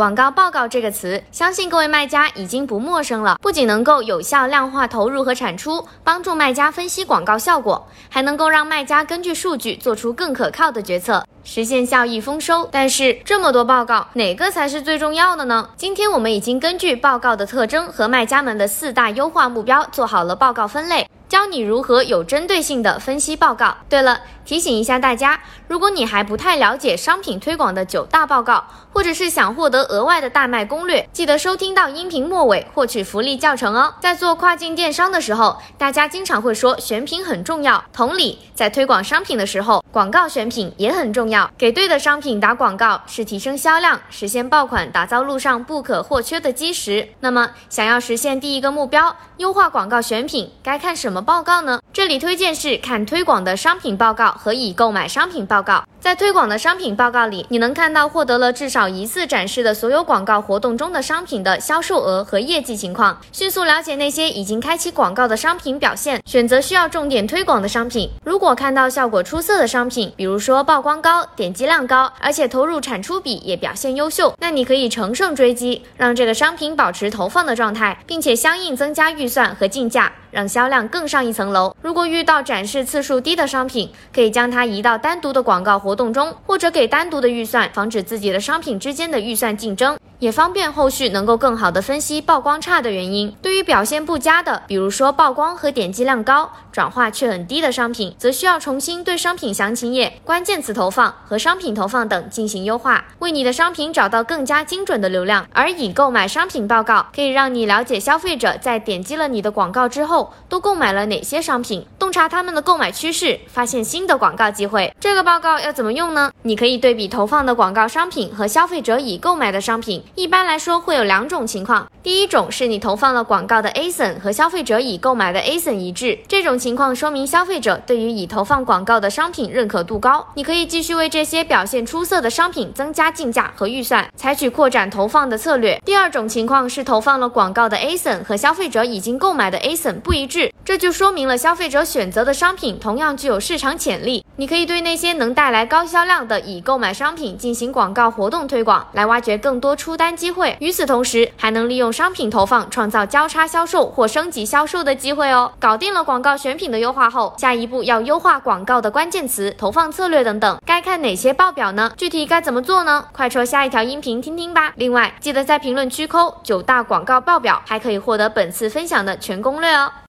广告报告这个词，相信各位卖家已经不陌生了。不仅能够有效量化投入和产出，帮助卖家分析广告效果，还能够让卖家根据数据做出更可靠的决策，实现效益丰收。但是这么多报告，哪个才是最重要的呢？今天我们已经根据报告的特征和卖家们的四大优化目标，做好了报告分类。教你如何有针对性的分析报告。对了，提醒一下大家，如果你还不太了解商品推广的九大报告，或者是想获得额外的大卖攻略，记得收听到音频末尾获取福利教程哦。在做跨境电商的时候，大家经常会说选品很重要，同理，在推广商品的时候，广告选品也很重要。给对的商品打广告，是提升销量、实现爆款、打造路上不可或缺的基石。那么，想要实现第一个目标，优化广告选品，该看什么？报告呢？这里推荐是看推广的商品报告和已购买商品报告。在推广的商品报告里，你能看到获得了至少一次展示的所有广告活动中的商品的销售额和业绩情况，迅速了解那些已经开启广告的商品表现，选择需要重点推广的商品。如果看到效果出色的商品，比如说曝光高、点击量高，而且投入产出比也表现优秀，那你可以乘胜追击，让这个商品保持投放的状态，并且相应增加预算和竞价。让销量更上一层楼。如果遇到展示次数低的商品，可以将它移到单独的广告活动中，或者给单独的预算，防止自己的商品之间的预算竞争。也方便后续能够更好的分析曝光差的原因。对于表现不佳的，比如说曝光和点击量高，转化却很低的商品，则需要重新对商品详情页、关键词投放和商品投放等进行优化，为你的商品找到更加精准的流量。而已购买商品报告可以让你了解消费者在点击了你的广告之后，都购买了哪些商品，洞察他们的购买趋势，发现新的广告机会。这个报告要怎么用呢？你可以对比投放的广告商品和消费者已购买的商品。一般来说会有两种情况，第一种是你投放了广告的 ASIN 和消费者已购买的 ASIN 一致，这种情况说明消费者对于已投放广告的商品认可度高，你可以继续为这些表现出色的商品增加竞价和预算，采取扩展投放的策略。第二种情况是投放了广告的 ASIN 和消费者已经购买的 ASIN 不一致，这就说明了消费者选择的商品同样具有市场潜力，你可以对那些能带来高销量的已购买商品进行广告活动推广，来挖掘更多出单机会。与此同时，还能利用商品投放创造交叉销售或升级销售的机会哦。搞定了广告选品的优化后，下一步要优化广告的关键词、投放策略等等，该看哪些报表呢？具体该怎么做呢？快戳下一条音频听听吧。另外，记得在评论区扣九大广告报表，还可以获得本次分享的全攻略哦。